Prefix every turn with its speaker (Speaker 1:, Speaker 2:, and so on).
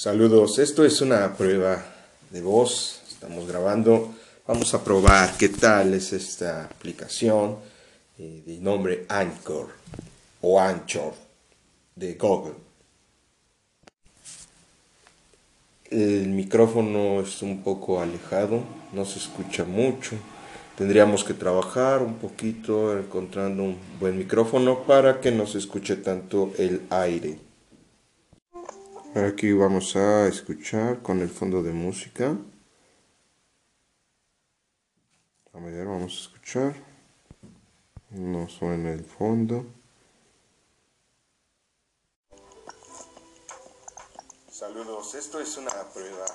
Speaker 1: Saludos, esto es una prueba de voz, estamos grabando, vamos a probar qué tal es esta aplicación eh, de nombre Anchor o Anchor de Google. El micrófono es un poco alejado, no se escucha mucho. Tendríamos que trabajar un poquito encontrando un buen micrófono para que no se escuche tanto el aire. Aquí vamos a escuchar con el fondo de música. A ver, vamos a escuchar. No suena el fondo. Saludos, esto es una prueba.